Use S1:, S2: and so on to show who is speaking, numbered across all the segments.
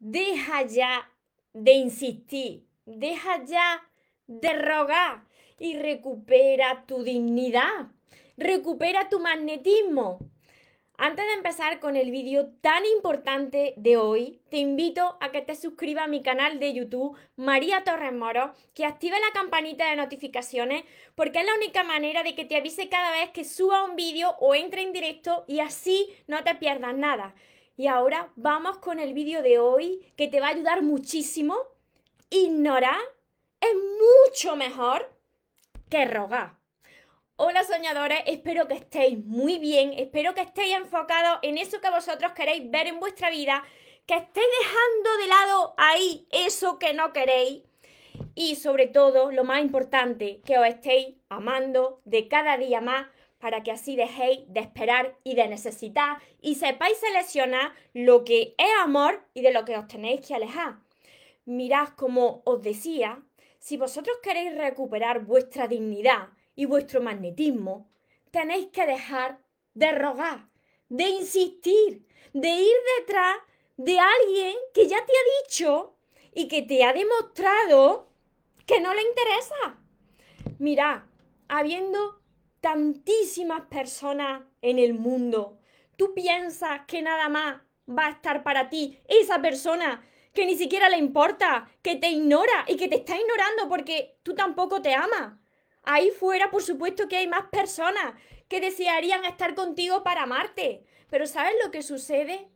S1: deja ya de insistir, deja ya de rogar y recupera tu dignidad, recupera tu magnetismo. Antes de empezar con el vídeo tan importante de hoy, te invito a que te suscribas a mi canal de YouTube, María Torres Moro, que active la campanita de notificaciones, porque es la única manera de que te avise cada vez que suba un vídeo o entre en directo y así no te pierdas nada. Y ahora vamos con el vídeo de hoy que te va a ayudar muchísimo. Ignorar es mucho mejor que rogar. Hola soñadores, espero que estéis muy bien, espero que estéis enfocados en eso que vosotros queréis ver en vuestra vida, que estéis dejando de lado ahí eso que no queréis y sobre todo, lo más importante, que os estéis amando de cada día más para que así dejéis de esperar y de necesitar y sepáis seleccionar lo que es amor y de lo que os tenéis que alejar. Mirad, como os decía, si vosotros queréis recuperar vuestra dignidad y vuestro magnetismo, tenéis que dejar de rogar, de insistir, de ir detrás de alguien que ya te ha dicho y que te ha demostrado que no le interesa. Mirad, habiendo tantísimas personas en el mundo. ¿Tú piensas que nada más va a estar para ti esa persona que ni siquiera le importa, que te ignora y que te está ignorando porque tú tampoco te amas? Ahí fuera, por supuesto que hay más personas que desearían estar contigo para amarte. Pero ¿sabes lo que sucede?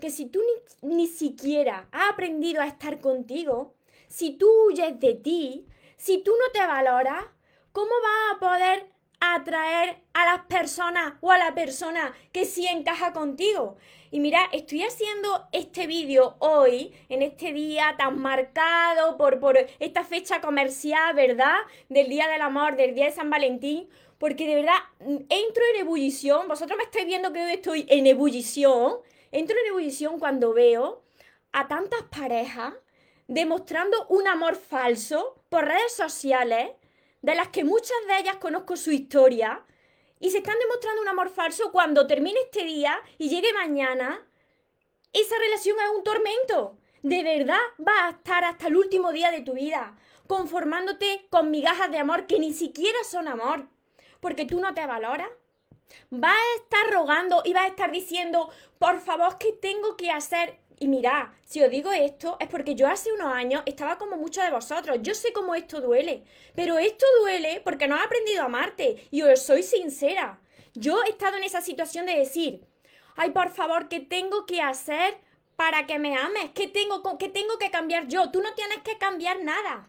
S1: Que si tú ni, ni siquiera has aprendido a estar contigo, si tú huyes de ti, si tú no te valoras, ¿cómo vas a poder atraer a las personas o a la persona que sí encaja contigo. Y mira, estoy haciendo este vídeo hoy, en este día tan marcado por, por esta fecha comercial, ¿verdad? Del Día del Amor, del Día de San Valentín, porque de verdad mm, entro en ebullición, vosotros me estáis viendo que hoy estoy en ebullición, entro en ebullición cuando veo a tantas parejas demostrando un amor falso por redes sociales de las que muchas de ellas conozco su historia, y se están demostrando un amor falso cuando termine este día y llegue mañana, esa relación es un tormento. De verdad va a estar hasta el último día de tu vida, conformándote con migajas de amor que ni siquiera son amor, porque tú no te valoras. Vas a estar rogando y vas a estar diciendo, por favor, ¿qué tengo que hacer? Y mirad, si os digo esto es porque yo hace unos años estaba como muchos de vosotros. Yo sé cómo esto duele, pero esto duele porque no he aprendido a amarte. Y os soy sincera. Yo he estado en esa situación de decir, ay, por favor, ¿qué tengo que hacer para que me ames? ¿Qué tengo, qué tengo que cambiar yo? Tú no tienes que cambiar nada.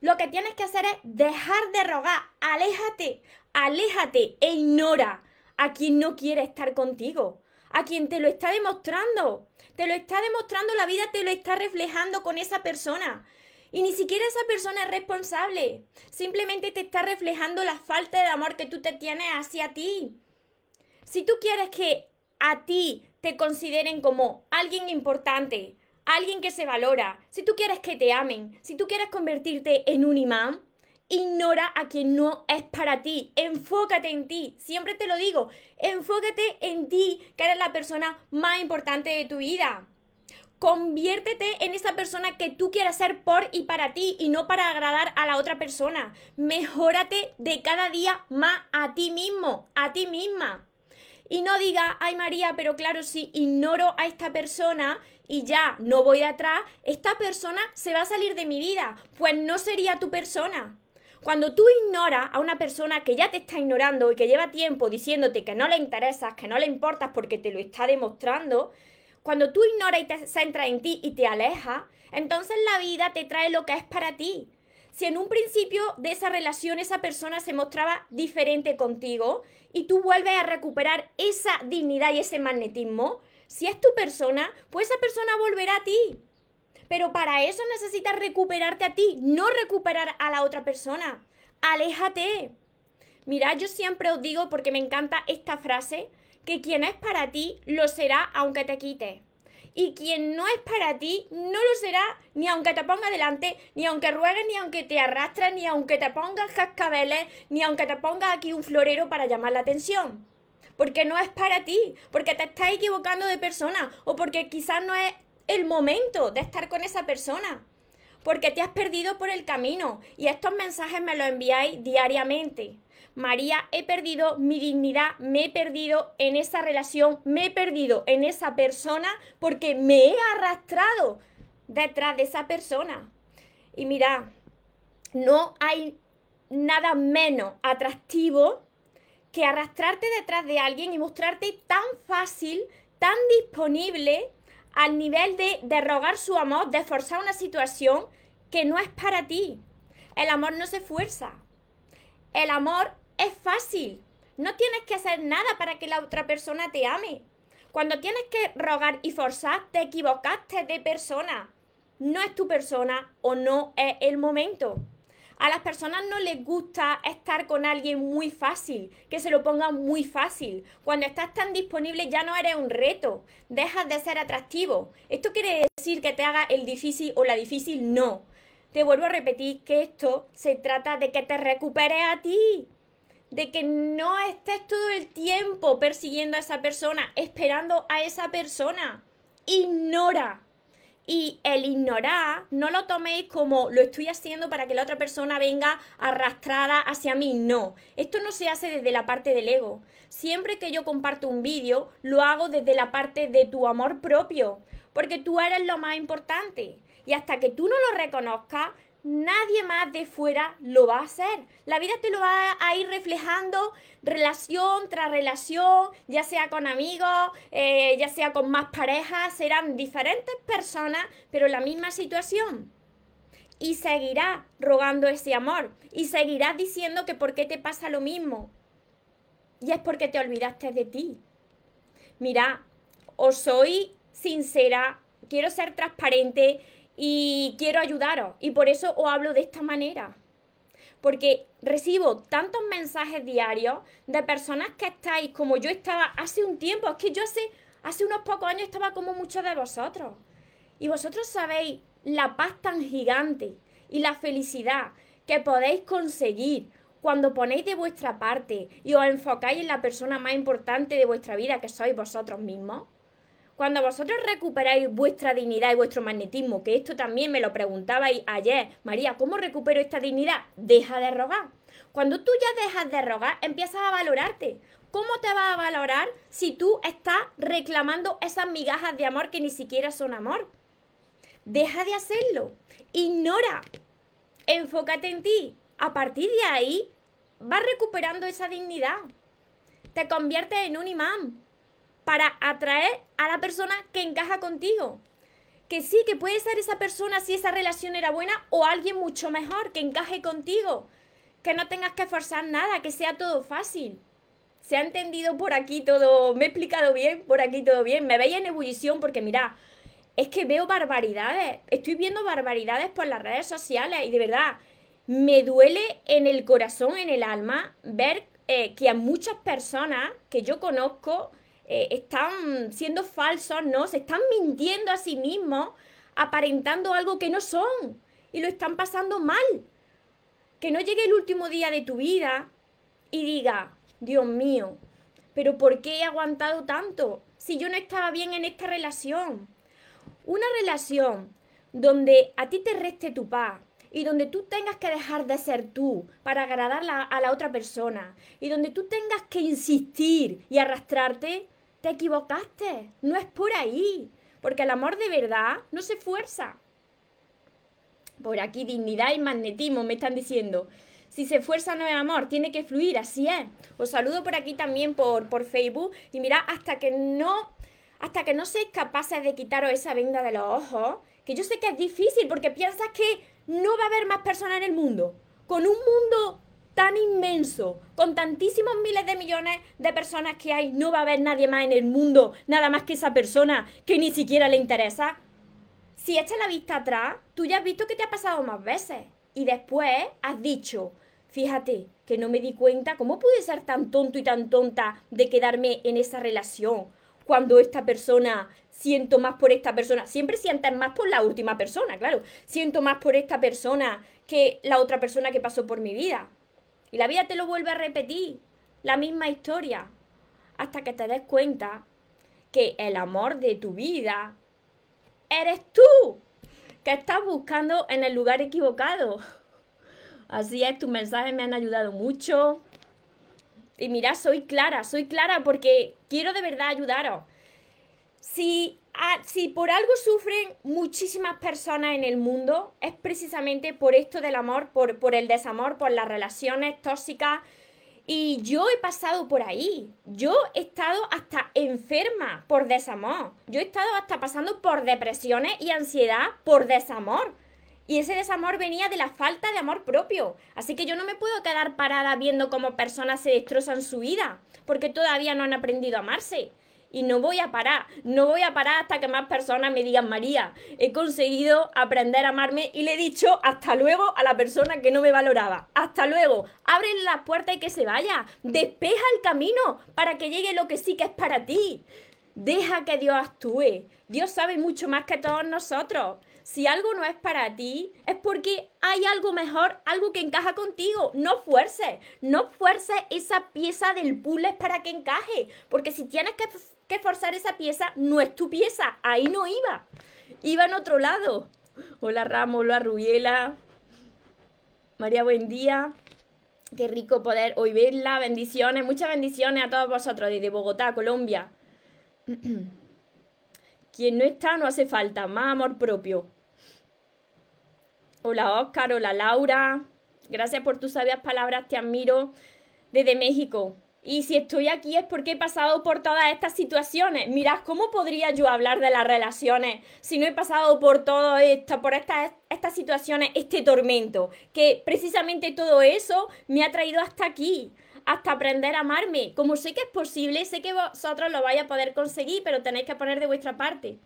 S1: Lo que tienes que hacer es dejar de rogar. Aléjate, aléjate e ignora a quien no quiere estar contigo, a quien te lo está demostrando. Te lo está demostrando, la vida te lo está reflejando con esa persona. Y ni siquiera esa persona es responsable. Simplemente te está reflejando la falta de amor que tú te tienes hacia ti. Si tú quieres que a ti te consideren como alguien importante, alguien que se valora, si tú quieres que te amen, si tú quieres convertirte en un imán, Ignora a quien no es para ti. Enfócate en ti. Siempre te lo digo. Enfócate en ti, que eres la persona más importante de tu vida. Conviértete en esa persona que tú quieras ser por y para ti y no para agradar a la otra persona. Mejórate de cada día más a ti mismo, a ti misma. Y no diga, ay María, pero claro, si ignoro a esta persona y ya no voy atrás, esta persona se va a salir de mi vida. Pues no sería tu persona. Cuando tú ignoras a una persona que ya te está ignorando y que lleva tiempo diciéndote que no le interesas, que no le importas porque te lo está demostrando, cuando tú ignoras y te centras en ti y te alejas, entonces la vida te trae lo que es para ti. Si en un principio de esa relación esa persona se mostraba diferente contigo y tú vuelves a recuperar esa dignidad y ese magnetismo, si es tu persona, pues esa persona volverá a ti. Pero para eso necesitas recuperarte a ti, no recuperar a la otra persona. Aléjate. Mira, yo siempre os digo, porque me encanta esta frase, que quien es para ti lo será aunque te quite. Y quien no es para ti no lo será ni aunque te ponga delante, ni aunque ruegues, ni aunque te arrastres, ni aunque te pongas cascabeles, ni aunque te pongas aquí un florero para llamar la atención. Porque no es para ti, porque te estás equivocando de persona o porque quizás no es el momento de estar con esa persona. Porque te has perdido por el camino. Y estos mensajes me los enviáis diariamente. María, he perdido mi dignidad, me he perdido en esa relación, me he perdido en esa persona porque me he arrastrado detrás de esa persona. Y mira, no hay nada menos atractivo que arrastrarte detrás de alguien y mostrarte tan fácil, tan disponible al nivel de, rogar su amor, de forzar una situación que no es para ti. El amor no se fuerza. El amor es fácil. No tienes que hacer nada para que la otra persona te ame. Cuando tienes que rogar y forzar, te equivocaste de persona. No es tu persona o no es el momento. A las personas no les gusta estar con alguien muy fácil, que se lo ponga muy fácil. Cuando estás tan disponible ya no eres un reto, dejas de ser atractivo. ¿Esto quiere decir que te haga el difícil o la difícil? No. Te vuelvo a repetir que esto se trata de que te recuperes a ti, de que no estés todo el tiempo persiguiendo a esa persona, esperando a esa persona. Ignora y el ignorar, no lo toméis como lo estoy haciendo para que la otra persona venga arrastrada hacia mí. No, esto no se hace desde la parte del ego. Siempre que yo comparto un vídeo, lo hago desde la parte de tu amor propio, porque tú eres lo más importante. Y hasta que tú no lo reconozcas, nadie más de fuera lo va a hacer. La vida te lo va a ir reflejando relación tras relación, ya sea con amigos, eh, ya sea con más parejas, serán diferentes personas, pero la misma situación. Y seguirás rogando ese amor. Y seguirás diciendo que por qué te pasa lo mismo. Y es porque te olvidaste de ti. Mira, os soy sincera, quiero ser transparente y quiero ayudaros. Y por eso os hablo de esta manera. Porque recibo tantos mensajes diarios de personas que estáis como yo estaba hace un tiempo. Es que yo hace, hace unos pocos años estaba como muchos de vosotros. Y vosotros sabéis la paz tan gigante y la felicidad que podéis conseguir cuando ponéis de vuestra parte y os enfocáis en la persona más importante de vuestra vida, que sois vosotros mismos. Cuando vosotros recuperáis vuestra dignidad y vuestro magnetismo, que esto también me lo preguntabais ayer, María, ¿cómo recupero esta dignidad? Deja de rogar. Cuando tú ya dejas de rogar, empiezas a valorarte. ¿Cómo te vas a valorar si tú estás reclamando esas migajas de amor que ni siquiera son amor? Deja de hacerlo. Ignora. Enfócate en ti. A partir de ahí, vas recuperando esa dignidad. Te conviertes en un imán para atraer a la persona que encaja contigo. Que sí, que puede ser esa persona si esa relación era buena o alguien mucho mejor que encaje contigo. Que no tengas que forzar nada, que sea todo fácil. ¿Se ha entendido por aquí todo? ¿Me he explicado bien? ¿Por aquí todo bien? Me veis en ebullición porque mira, es que veo barbaridades. Estoy viendo barbaridades por las redes sociales y de verdad me duele en el corazón, en el alma, ver eh, que a muchas personas que yo conozco eh, están siendo falsos, ¿no? Se están mintiendo a sí mismos, aparentando algo que no son y lo están pasando mal. Que no llegue el último día de tu vida y diga, Dios mío, pero ¿por qué he aguantado tanto si yo no estaba bien en esta relación? Una relación donde a ti te reste tu paz, y donde tú tengas que dejar de ser tú para agradar a la otra persona y donde tú tengas que insistir y arrastrarte, te equivocaste, no es por ahí, porque el amor de verdad no se fuerza. Por aquí dignidad y magnetismo me están diciendo. Si se fuerza no es amor, tiene que fluir, así es. Os saludo por aquí también por, por Facebook y mira, hasta que no hasta que no seáis capaces de quitaros esa venda de los ojos, que yo sé que es difícil porque piensas que no va a haber más personas en el mundo. Con un mundo tan inmenso, con tantísimos miles de millones de personas que hay, no va a haber nadie más en el mundo, nada más que esa persona que ni siquiera le interesa. Si echas la vista atrás, tú ya has visto que te ha pasado más veces. Y después has dicho, fíjate, que no me di cuenta, ¿cómo pude ser tan tonto y tan tonta de quedarme en esa relación? Cuando esta persona, siento más por esta persona, siempre sientes más por la última persona, claro, siento más por esta persona que la otra persona que pasó por mi vida. Y la vida te lo vuelve a repetir, la misma historia, hasta que te des cuenta que el amor de tu vida eres tú, que estás buscando en el lugar equivocado. Así es, tus mensajes me han ayudado mucho. Y mira, soy clara, soy clara porque quiero de verdad ayudaros. Si, si por algo sufren muchísimas personas en el mundo, es precisamente por esto del amor, por, por el desamor, por las relaciones tóxicas. Y yo he pasado por ahí. Yo he estado hasta enferma por desamor. Yo he estado hasta pasando por depresiones y ansiedad por desamor. Y ese desamor venía de la falta de amor propio. Así que yo no me puedo quedar parada viendo cómo personas se destrozan su vida, porque todavía no han aprendido a amarse. Y no voy a parar, no voy a parar hasta que más personas me digan, María, he conseguido aprender a amarme y le he dicho hasta luego a la persona que no me valoraba. Hasta luego, abre las puertas y que se vaya. Despeja el camino para que llegue lo que sí que es para ti. Deja que Dios actúe. Dios sabe mucho más que todos nosotros. Si algo no es para ti, es porque hay algo mejor, algo que encaja contigo. No fuerces, no fuerces esa pieza del puzzle para que encaje. Porque si tienes que, forzar esa pieza, no es tu pieza. Ahí no iba. Iba en otro lado. Hola Ramos, hola Rubiela. María, buen día. Qué rico poder hoy verla. Bendiciones, muchas bendiciones a todos vosotros desde Bogotá, Colombia. Quien no está no hace falta, más amor propio. Hola Oscar, hola Laura. Gracias por tus sabias palabras, te admiro desde México. Y si estoy aquí es porque he pasado por todas estas situaciones. Mirad, ¿cómo podría yo hablar de las relaciones si no he pasado por todo esto, por estas, estas situaciones, este tormento? Que precisamente todo eso me ha traído hasta aquí, hasta aprender a amarme. Como sé que es posible, sé que vosotros lo vais a poder conseguir, pero tenéis que poner de vuestra parte.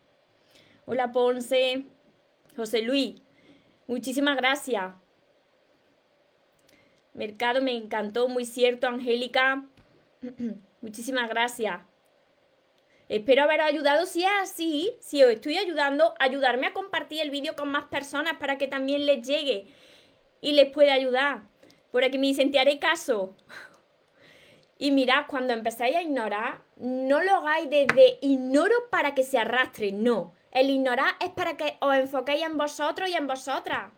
S1: Hola Ponce, José Luis. Muchísimas gracias. Mercado me encantó, muy cierto, Angélica. Muchísimas gracias. Espero haber ayudado. Si es así, si os estoy ayudando, ayudarme a compartir el vídeo con más personas para que también les llegue y les pueda ayudar. Por aquí me dicen, caso. Y mirad, cuando empezáis a ignorar, no lo hagáis desde ignoro para que se arrastre, no. El ignorar es para que os enfoquéis en vosotros y en vosotras.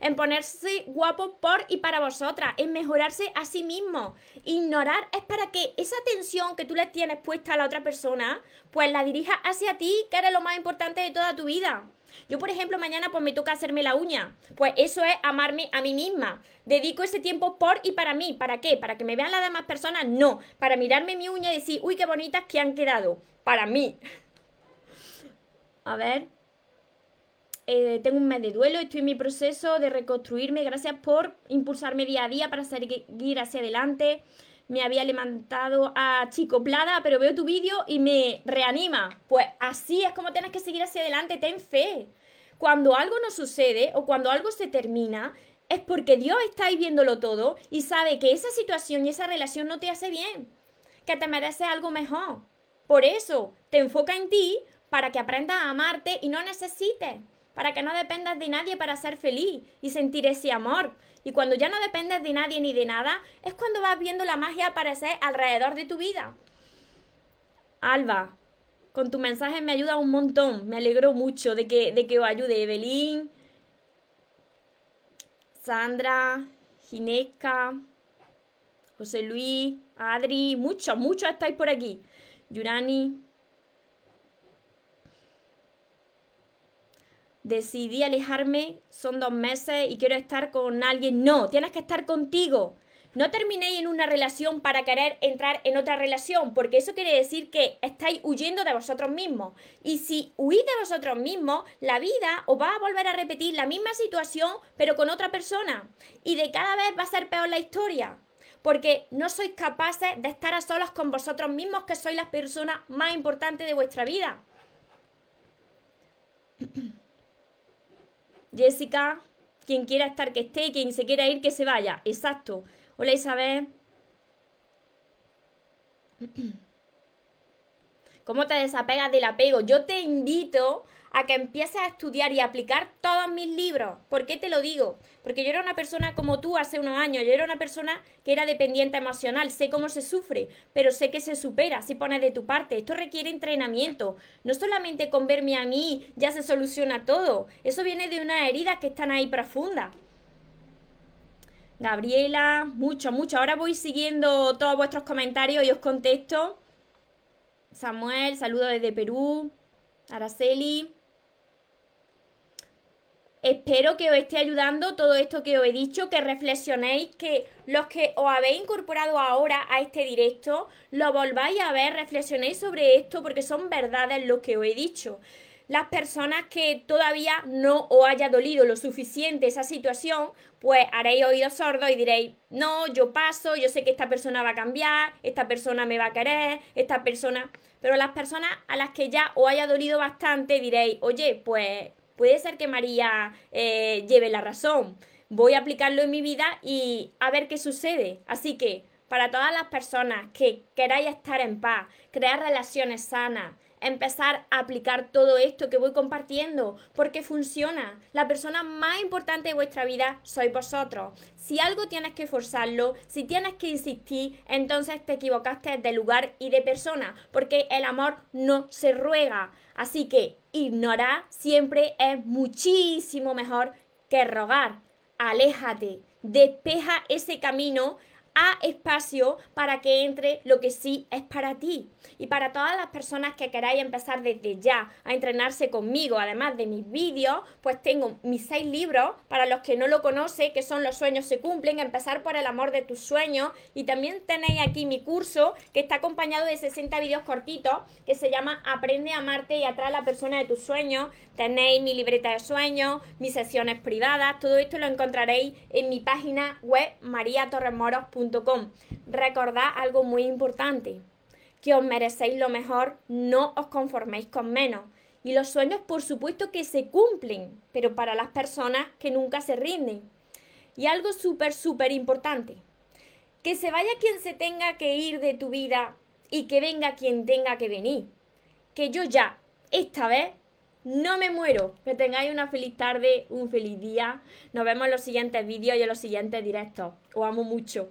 S1: En ponerse guapo por y para vosotras, en mejorarse a sí mismo. Ignorar es para que esa atención que tú le tienes puesta a la otra persona, pues la dirijas hacia ti, que eres lo más importante de toda tu vida. Yo, por ejemplo, mañana pues me toca hacerme la uña. Pues eso es amarme a mí misma. Dedico ese tiempo por y para mí. ¿Para qué? ¿Para que me vean las demás personas? No. Para mirarme mi uña y decir, uy, qué bonitas que han quedado. Para mí. A ver. Eh, tengo un mes de duelo, estoy en mi proceso de reconstruirme. Gracias por impulsarme día a día para seguir hacia adelante. Me había levantado a Chico Plada, pero veo tu vídeo y me reanima. Pues así es como tienes que seguir hacia adelante, ten fe. Cuando algo no sucede o cuando algo se termina, es porque Dios está ahí viéndolo todo y sabe que esa situación y esa relación no te hace bien, que te merece algo mejor. Por eso, te enfoca en ti para que aprendas a amarte y no necesites, para que no dependas de nadie para ser feliz y sentir ese amor. Y cuando ya no dependes de nadie ni de nada, es cuando vas viendo la magia aparecer alrededor de tu vida. Alba, con tu mensaje me ayuda un montón. Me alegro mucho de que, de que os ayude Evelyn, Sandra, Ginesca, José Luis, Adri, muchos, muchos estáis por aquí. Yurani, decidí alejarme, son dos meses y quiero estar con alguien. No, tienes que estar contigo. No terminéis en una relación para querer entrar en otra relación, porque eso quiere decir que estáis huyendo de vosotros mismos. Y si huís de vosotros mismos, la vida os va a volver a repetir la misma situación, pero con otra persona. Y de cada vez va a ser peor la historia. Porque no sois capaces de estar a solas con vosotros mismos, que sois las personas más importantes de vuestra vida. Jessica, quien quiera estar que esté, quien se quiera ir que se vaya. Exacto. Hola Isabel. ¿Cómo te desapegas del apego? Yo te invito a que empieces a estudiar y aplicar todos mis libros. ¿Por qué te lo digo? Porque yo era una persona como tú hace unos años, yo era una persona que era dependiente emocional, sé cómo se sufre, pero sé que se supera si pones de tu parte. Esto requiere entrenamiento. No solamente con verme a mí ya se soluciona todo, eso viene de unas heridas que están ahí profundas. Gabriela, mucho, mucho. Ahora voy siguiendo todos vuestros comentarios y os contesto. Samuel, saludo desde Perú. Araceli. Espero que os esté ayudando todo esto que os he dicho, que reflexionéis, que los que os habéis incorporado ahora a este directo, lo volváis a ver, reflexionéis sobre esto porque son verdades lo que os he dicho. Las personas que todavía no os haya dolido lo suficiente esa situación, pues haréis oídos sordos y diréis, no, yo paso, yo sé que esta persona va a cambiar, esta persona me va a querer, esta persona... Pero las personas a las que ya os haya dolido bastante diréis, oye, pues puede ser que María eh, lleve la razón. Voy a aplicarlo en mi vida y a ver qué sucede. Así que para todas las personas que queráis estar en paz, crear relaciones sanas, empezar a aplicar todo esto que voy compartiendo, porque funciona. La persona más importante de vuestra vida sois vosotros. Si algo tienes que forzarlo, si tienes que insistir, entonces te equivocaste de lugar y de persona, porque el amor no se ruega. Así que ignorar siempre es muchísimo mejor que rogar. Aléjate, despeja ese camino a espacio para que entre lo que sí es para ti. Y para todas las personas que queráis empezar desde ya a entrenarse conmigo, además de mis vídeos, pues tengo mis seis libros para los que no lo conocen, que son Los sueños se cumplen, empezar por el amor de tus sueños. Y también tenéis aquí mi curso que está acompañado de 60 vídeos cortitos que se llama Aprende a amarte y atrae a la persona de tus sueños. Tenéis mi libreta de sueños, mis sesiones privadas, todo esto lo encontraréis en mi página web mariatorremoros.com. Recordad algo muy importante que os merecéis lo mejor, no os conforméis con menos. Y los sueños, por supuesto, que se cumplen, pero para las personas que nunca se rinden. Y algo súper, súper importante, que se vaya quien se tenga que ir de tu vida y que venga quien tenga que venir. Que yo ya, esta vez, no me muero. Que tengáis una feliz tarde, un feliz día. Nos vemos en los siguientes vídeos y en los siguientes directos. Os amo mucho.